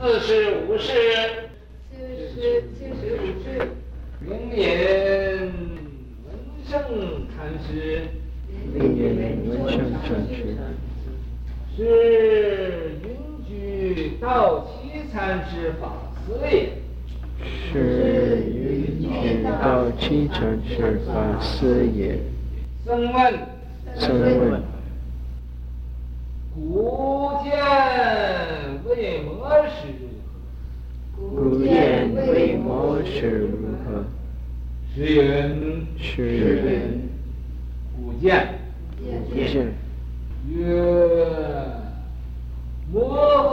四十五世，四十七十五世，灵隐文胜禅师，灵隐文胜禅师，是云居道期禅师法师也，是云居道期禅师法师也。僧问，僧问，古见维摩是如何？古见维摩是如何？时云，时云，古见，古见，曰：魔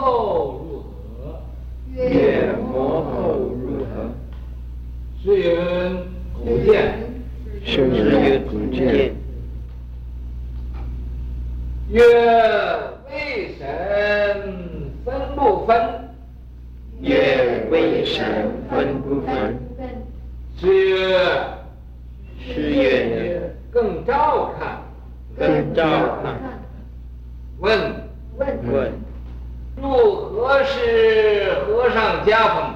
后如何？曰魔后如何？时云，古见，时云，古见。曰：为神分不分？曰：为神分不分？是曰：是曰：更照看，更照看。问：问：如何是和尚家风？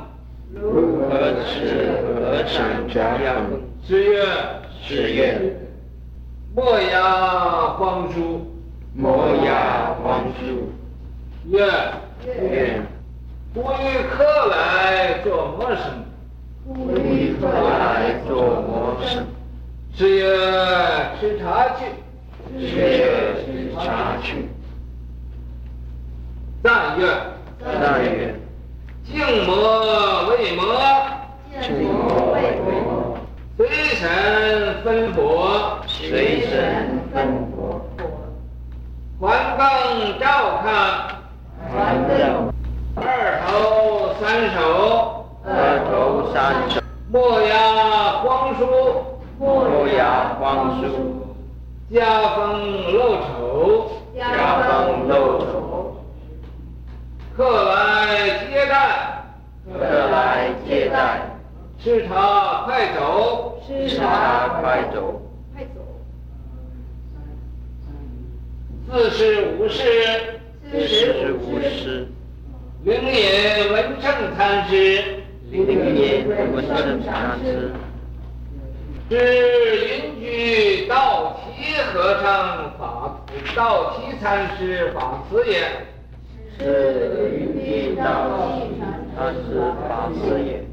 如何是和尚家风？是曰：是曰：莫牙黄书。摩牙黄书，曰：曰：不与客来做魔生，不与客来做魔生。是曰：吃茶去，是曰：吃茶去。赞曰：赞曰：静魔为魔，静魔为魔，随神分佛，随神分佛。还更照看，还更二头三手，二头三手，莫牙黄书，莫牙黄书，家风露丑，家风露丑，客来接待，客来接待，吃茶快走，吃茶快走，快走。四十五世，四十五世，灵隐文正禅师，灵隐文正禅师，是云居道期和尚法，道期禅师法师也。是云居道期禅师法师也。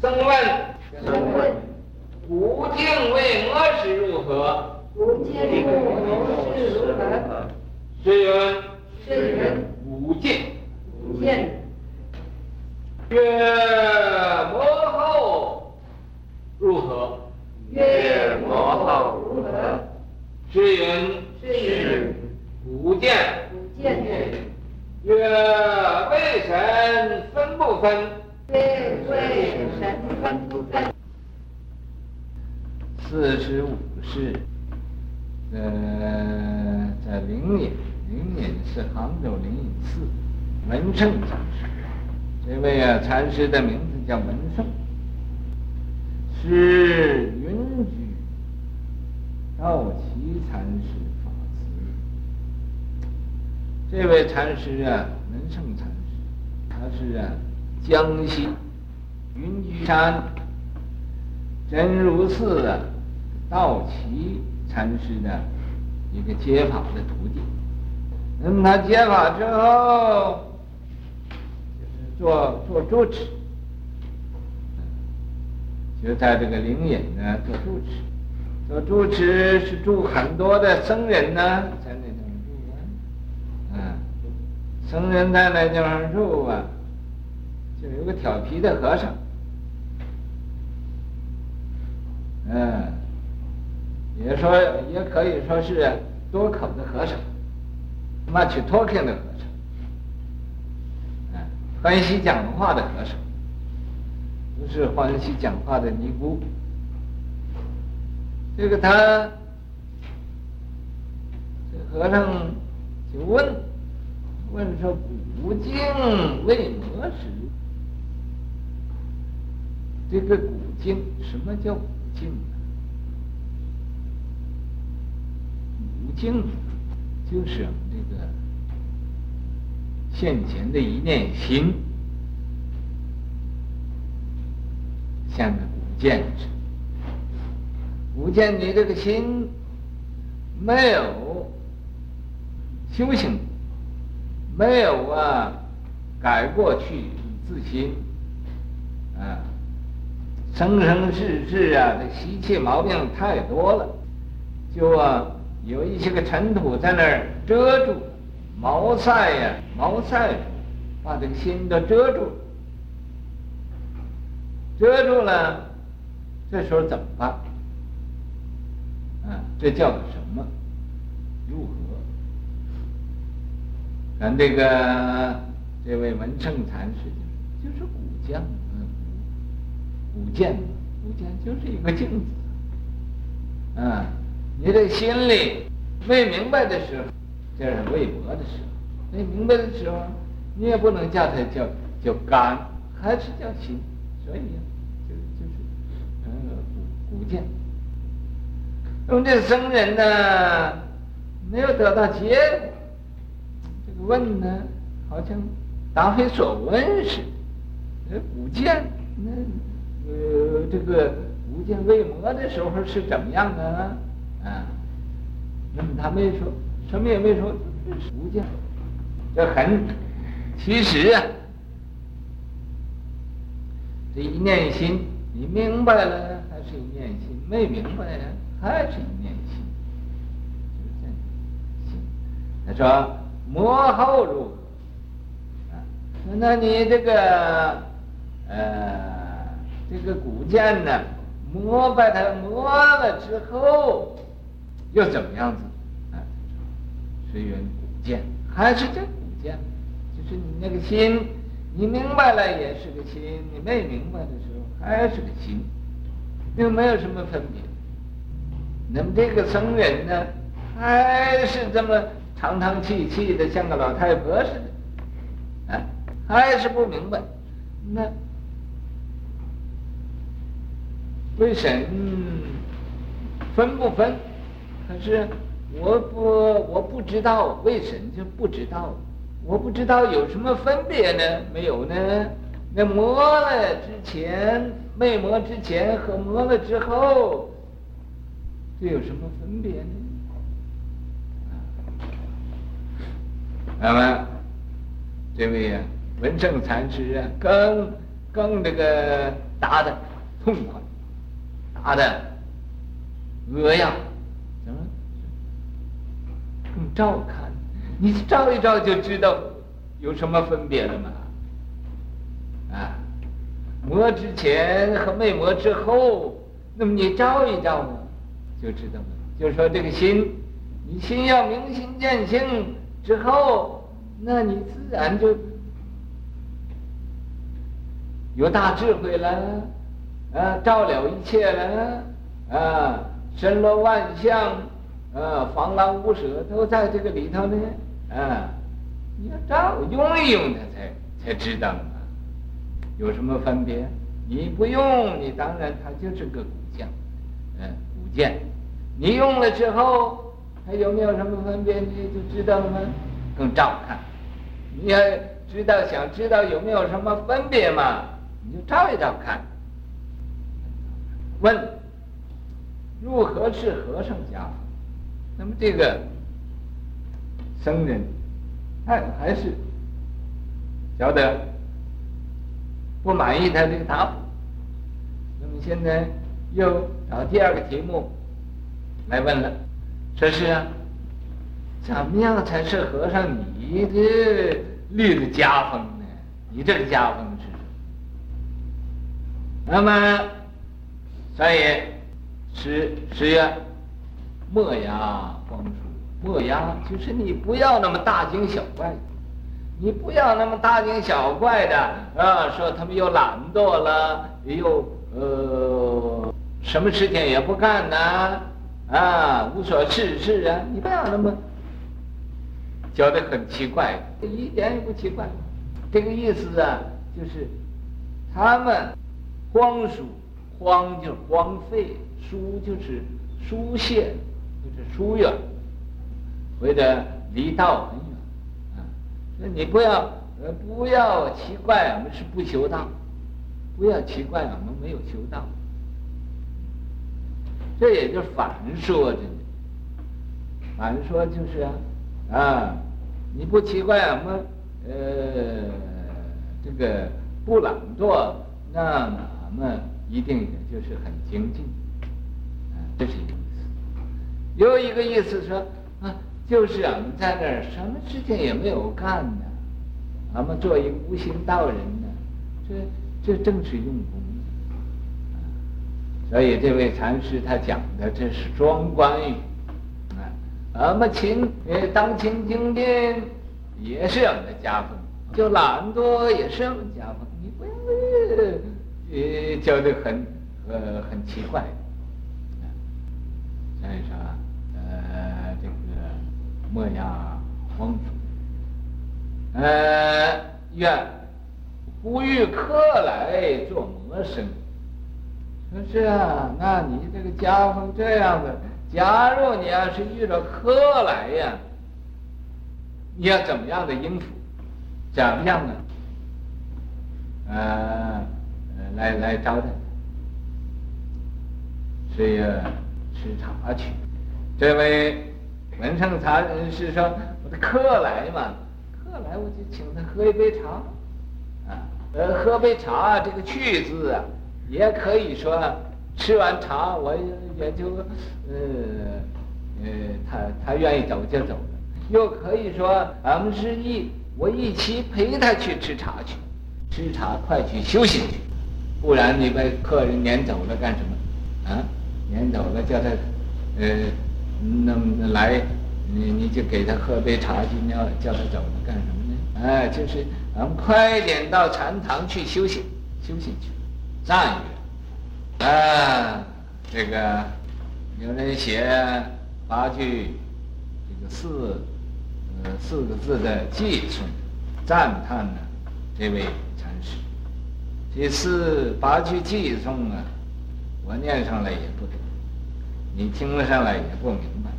僧问，僧问，古镜维摩是如何？古镜维摩是如何？是云，是云，无见。无见。曰摩后如何？曰摩后如何？是云，是古镜，古镜。曰为神分不分？曰为神分不分？四十五世。呃，在灵隐，灵隐是杭州灵隐寺文圣禅师。这位啊，禅师的名字叫文圣，是云居道奇禅师法师。这位禅师啊，文圣禅师，他是啊，江西云居山真如寺啊，道奇。禅师的一个接法的徒弟，那么他接法之后，就是做做住持，就在这个灵隐呢做住持，做住持是住很多的僧人呢，在那地方住，嗯，僧人在那地方住啊，就有个调皮的和尚，嗯。也说也可以说是多口的和尚，much talking 的和尚，嗯，欢喜讲话的和尚，不是欢喜讲话的尼姑。这个他，这和尚就问，问说古镜维摩是，这个古镜，什么叫古镜？古镜就是我们这个现前的一念心，像个古剑似的。古剑，你这个心没有修行，没有啊改过去自新，啊，生生世世啊，这习气毛病太多了，就啊有一些个尘土在那儿遮住。毛塞呀，毛塞，把这个心都遮住了，遮住了，这时候怎么办？啊，这叫个什么？如何？咱这个这位文圣禅师就是就是古将，嗯，古剑，古剑就是一个镜子。啊，你这心里没明白的时候。这是未磨的时候，没明白的时候，你也不能叫它叫叫肝，还是叫心，所以，就就是，呃，古古剑。那么这僧人呢，没有得到结果，这个问呢，好像答非所问似的。呃，古剑，那呃，这个古剑未磨的时候是怎么样的啊？啊，那么他没说。什么也没说，这是古剑，这很，其实啊，这一念心，你明白了还是一念心，没明白还是一念心，就是。心，他说磨后如何？啊，那你这个呃，这个古剑呢，磨把它磨了之后，又怎么样子？虽缘古剑，还是这古剑，就是你那个心，你明白了也是个心，你没明白的时候还是个心，又没有什么分别。那么这个僧人呢，还是这么长长气气的，像个老太婆似的，啊，还是不明白。那为什分不分？可是。我不，我不知道为什么就不知道，我不知道有什么分别呢？没有呢？那磨了之前，没磨之前和磨了之后，这有什么分别呢？那么，这位啊，文胜禅师啊，更更这个答的痛快，答得扼要。照看，你照一照就知道有什么分别了吗？啊，磨之前和没磨之后，那么你照一照呢，就知道了。就说这个心，你心要明心见性之后，那你自然就有大智慧了，啊，照了一切了，啊，身罗万象。呃，防狼无舍都在这个里头呢。啊，你要照用一用它才才知道嘛，有什么分别？你不用，你当然它就是个古将，嗯，古剑。你用了之后，它有没有什么分别？你就知道了吗？更照看。你要知道，想知道有没有什么分别嘛？你就照一照看。问：如何是和尚家？那么这个僧人，他还是晓得不满意他这个答复。那么现在又找第二个题目来问了，说是啊，怎么样才是和尚你的立的家风呢？你这个家风是什么？那么所以十十月。莫牙光疏，莫牙就是你不要那么大惊小怪，你不要那么大惊小怪的啊！说他们又懒惰了，又呃什么事情也不干呢？啊，无所事事啊！你不要那么觉得很奇怪，一点也不奇怪。这个意思啊，就是他们荒疏，荒就是荒废，疏就是疏泄。就是疏远，或者离道很远，啊，那你不要呃不要奇怪，我们是不修道，不要奇怪，我们没有修道。这也就反说的，反说就是啊，啊，你不奇怪我们呃这个不懒惰，那么我们一定也就是很精进，啊，这是一个。有一个意思说啊，就是我们在那儿什么事情也没有干呢，我们做一无心道人呢，这这正是用功。所以这位禅师他讲的这是双关语，啊，我们勤呃当勤精进也是我们的家风，就懒惰也是我们家风，你不要呃觉得很呃很奇怪，啊，所以说呃这个莫要荒俗，呃愿呼吁客来做魔生。说是啊，那你这个家风这样的，假如你要是遇到客来呀，你要怎么样的应付？怎么样的？呃，来来招待，是要吃茶去。这位文胜禅是说，我的客来嘛，客来我就请他喝一杯茶，啊，呃，喝杯茶这个去字啊。也可以说，吃完茶我也就，呃，呃，他他愿意走就走。又可以说，俺们是一我一起陪他去吃茶去，吃茶快去休息去，不然你把客人撵走了干什么？啊，撵走了叫他，呃，那么来，你你就给他喝杯茶去，你要叫他走了干什么呢？哎，就是咱们快点到禅堂去休息，休息去。赞曰：“啊，这个有人写八句，这个四呃四个字的寄送，赞叹呢这位禅师。这四八句寄送啊，我念上来也不懂，你听了上来也不明白。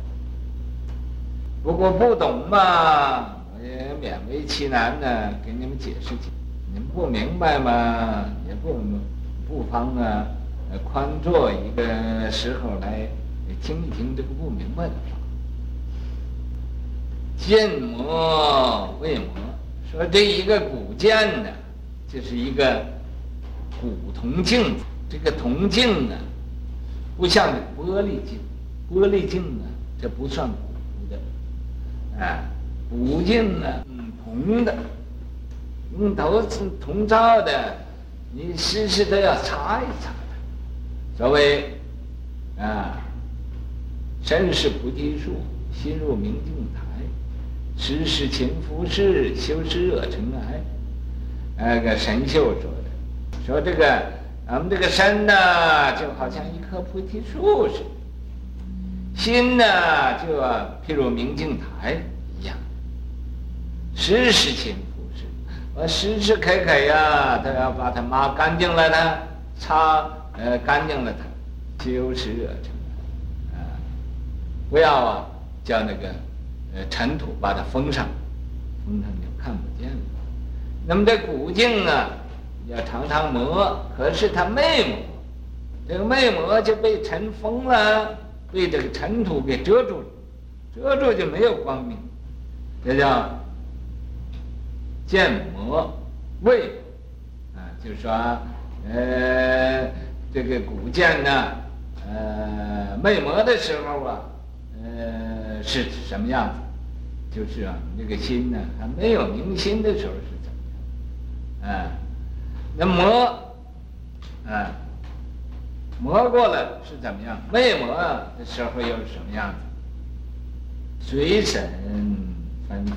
不过不懂嘛，我也勉为其难的给你们解释解释。你们不明白嘛，也不。”不妨啊，宽坐一个时候来听一听这个不明白的话。见魔为魔，说这一个古剑呢，就是一个古铜镜。这个铜镜呢，不像玻璃镜，玻璃镜呢，这不算古的，啊，古镜呢，嗯，铜的，用铜铜造的。你时时都要擦一擦的。所谓啊，身是菩提树，心入明镜台，时时勤拂拭，修湿热尘埃。那个神秀说的，说这个咱们这个身呢，就好像一棵菩提树似的，心呢，就譬如明镜台一样，时时勤拂拭。我时时刻刻呀，都要把它抹干净了呢，擦呃干净了它，修湿热尘，啊，不要啊叫那个呃尘土把它封上，封上就看不见了。那么这古镜啊，要常常磨，可是他没磨，这个没磨就被尘封了，被这个尘土给遮住了，遮住就没有光明，这叫。见魔为，啊，就是说，呃，这个古剑呢，呃，没磨的时候啊，呃，是什么样子？就是啊，这个心呢，还没有明心的时候是怎么样？啊，那磨，啊，磨过了是怎么样？没磨的时候又是什么样子？随神分毫。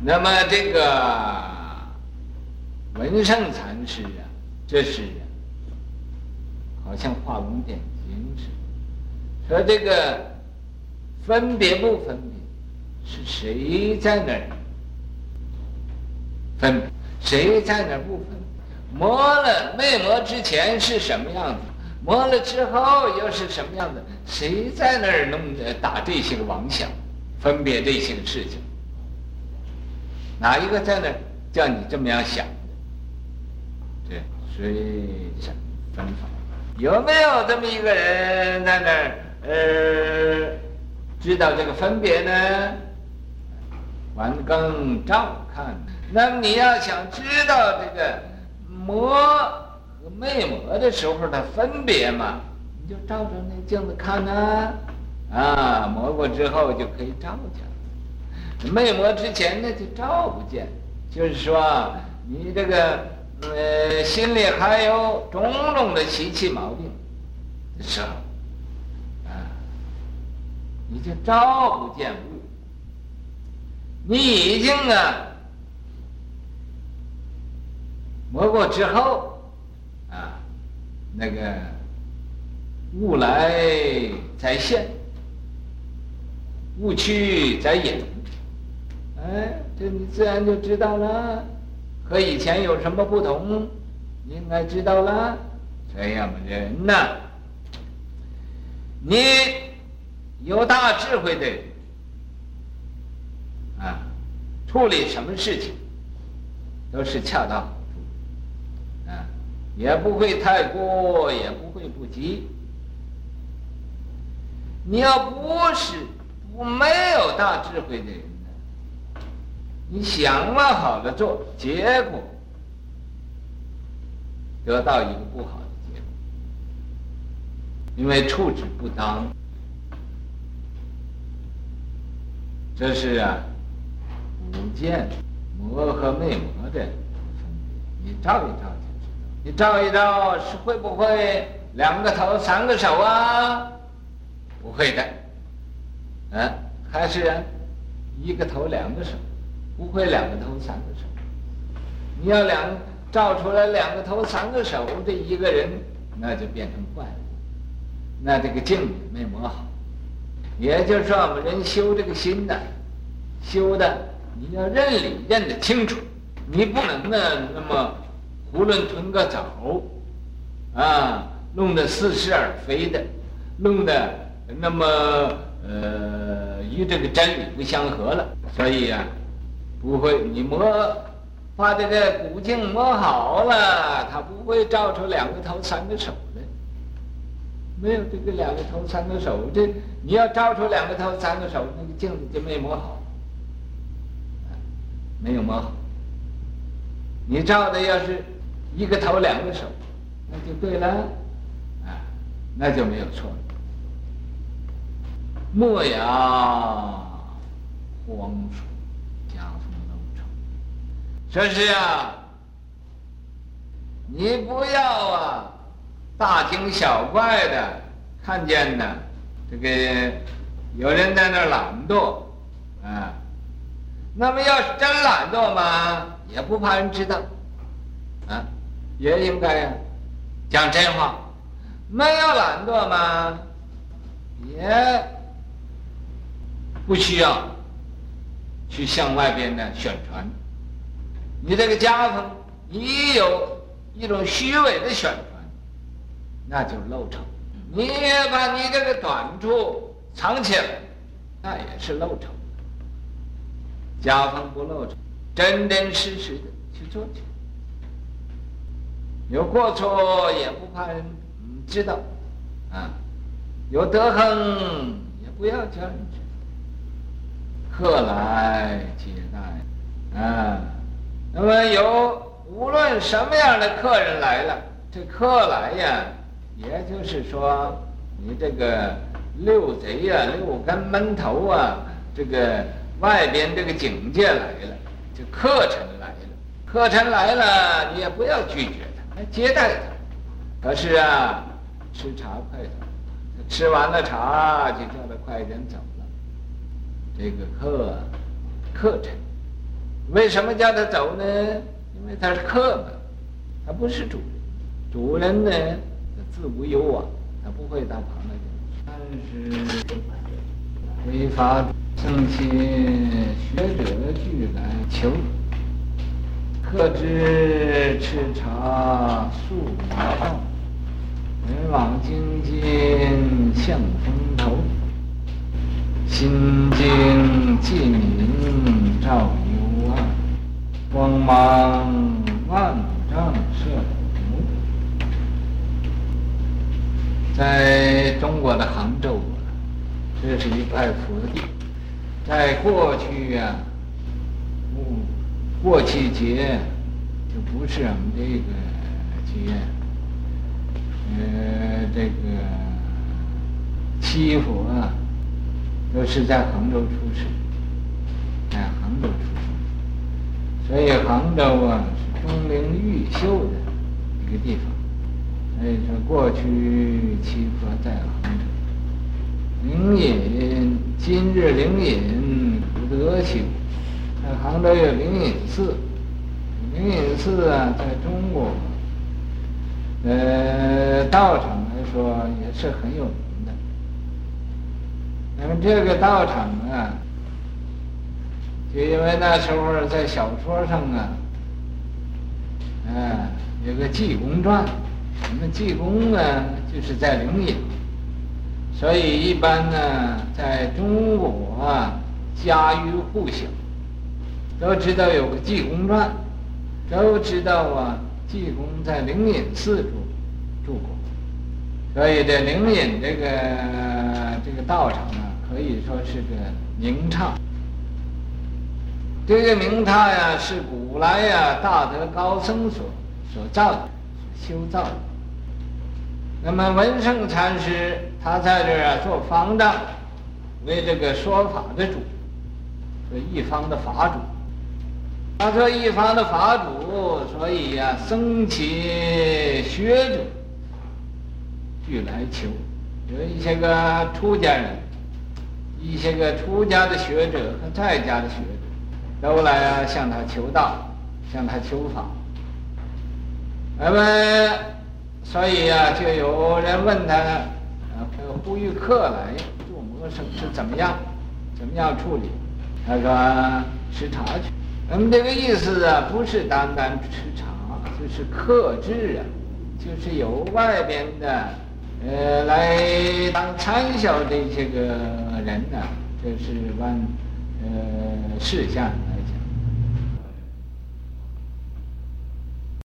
那么这个文胜禅师啊，这是好像画龙点睛似的。说这个分别不分别，是谁在那儿分别？谁在那儿不分？磨了没磨之前是什么样子？磨了之后又是什么样子？谁在那儿弄打这些个妄想，分别这些个事情？哪一个在那儿叫你这么样想的？这水神分法，有没有这么一个人在那儿？呃，知道这个分别呢？完更照看。那么你要想知道这个磨和没磨的时候的分别嘛，你就照着那镜子看呐、啊。啊，磨过之后就可以照见，没磨之前呢就照不见。就是说，你这个呃心里还有种种的习气毛病的时候，啊，你就照不见物。你已经啊磨过之后，啊，那个物来再现。物去在隐，哎，这你自然就知道了，和以前有什么不同？应该知道了。这样的人呢，你有大智慧的人啊，处理什么事情都是恰当，也不会太过，也不会不及。你要不是。我没有大智慧的人呢，你想了好了做，结果得到一个不好的结果，因为处置不当。这是啊，五见磨和没磨的分别，你照一照。你照一照是会不会两个头三个手啊？不会的。嗯，还是一个头两个手，不会两个头三个手。你要两照出来两个头三个手的一个人，那就变成怪了。那这个镜子没磨好，也就是说，我们人修这个心的，修的你要认理认得清楚，你不能呢那么无论吞个枣，啊，弄得似是而非的，弄得那么。呃，与这个真理不相合了，所以呀、啊，不会你磨把这个古镜磨好了，它不会照出两个头三个手来。没有这个两个头三个手，这你要照出两个头三个手，那个镜子就没磨好，没有磨好。你照的要是一个头两个手，那就对了，啊，那就没有错了。莫要，荒疏，家风漏臭。说是啊，你不要啊，大惊小怪的看见呢，这个有人在那懒惰，啊，那么要是真懒惰嘛，也不怕人知道，也应该呀，讲真话。没有懒惰嘛，也。不需要去向外边呢宣传，你这个家风你有一种虚伪的宣传，那就漏丑。你也把你这个短处藏起来，那也是漏丑。家风不露丑，真真实实的去做去，有过错也不怕人知道，啊，有德行也不要叫人知道。客来接待，啊，那么有无论什么样的客人来了，这客来呀，也就是说，你这个六贼呀、六根闷头啊，这个外边这个警戒来了，这客臣来了，客臣来了，你也不要拒绝接待他。可是啊，吃茶快走，吃完了茶就叫他快点走了。这个客客人，为什么叫他走呢？因为他是客嘛，他不是主人。主人呢，他自无有往，他不会到旁边去。但是违法僧伽学者俱来求，客知赤茶数马道，人往精进向风头。心经寂明照幽暗，光芒万丈射目。在中国的杭州，这是一块福地。在过去呀、啊，过去节就不是我们这个节，呃，这个七佛啊，都是在杭州出世，在杭州出生，所以杭州啊是钟灵毓秀的一个地方。所以说，过去七佛在杭州。灵隐，今日灵隐不得修。杭州有灵隐寺，灵隐寺啊，在中国，呃，道场来说也是很有名的。那么这个道场啊，就因为那时候在小说上啊，啊，有个济公传，什么济公呢，就是在灵隐。所以一般呢，在中国啊，家喻户晓，都知道有个济公传，都知道啊，济公在灵隐寺住住过，所以这灵隐这个这个道场啊，可以说是个名刹。这个名刹呀，是古来呀大德高僧所所造的，所修造的。那么文胜禅师他在这儿啊做方丈，为这个说法的主，做一方的法主。他说一方的法主，所以呀、僧伽学者俱来求，有一些个出家人，一些个出家的学者和在家的学者，都来向他求道，向他求法。那么。所以呀、就有人问他，呃，呼吁客来做谋生是怎么样，怎么样处理？他说吃茶去。那么这个意思啊，不是单单吃茶，就是克制啊，就是由外边的，呃，来当参小的这个人呢、啊，这是按呃事项。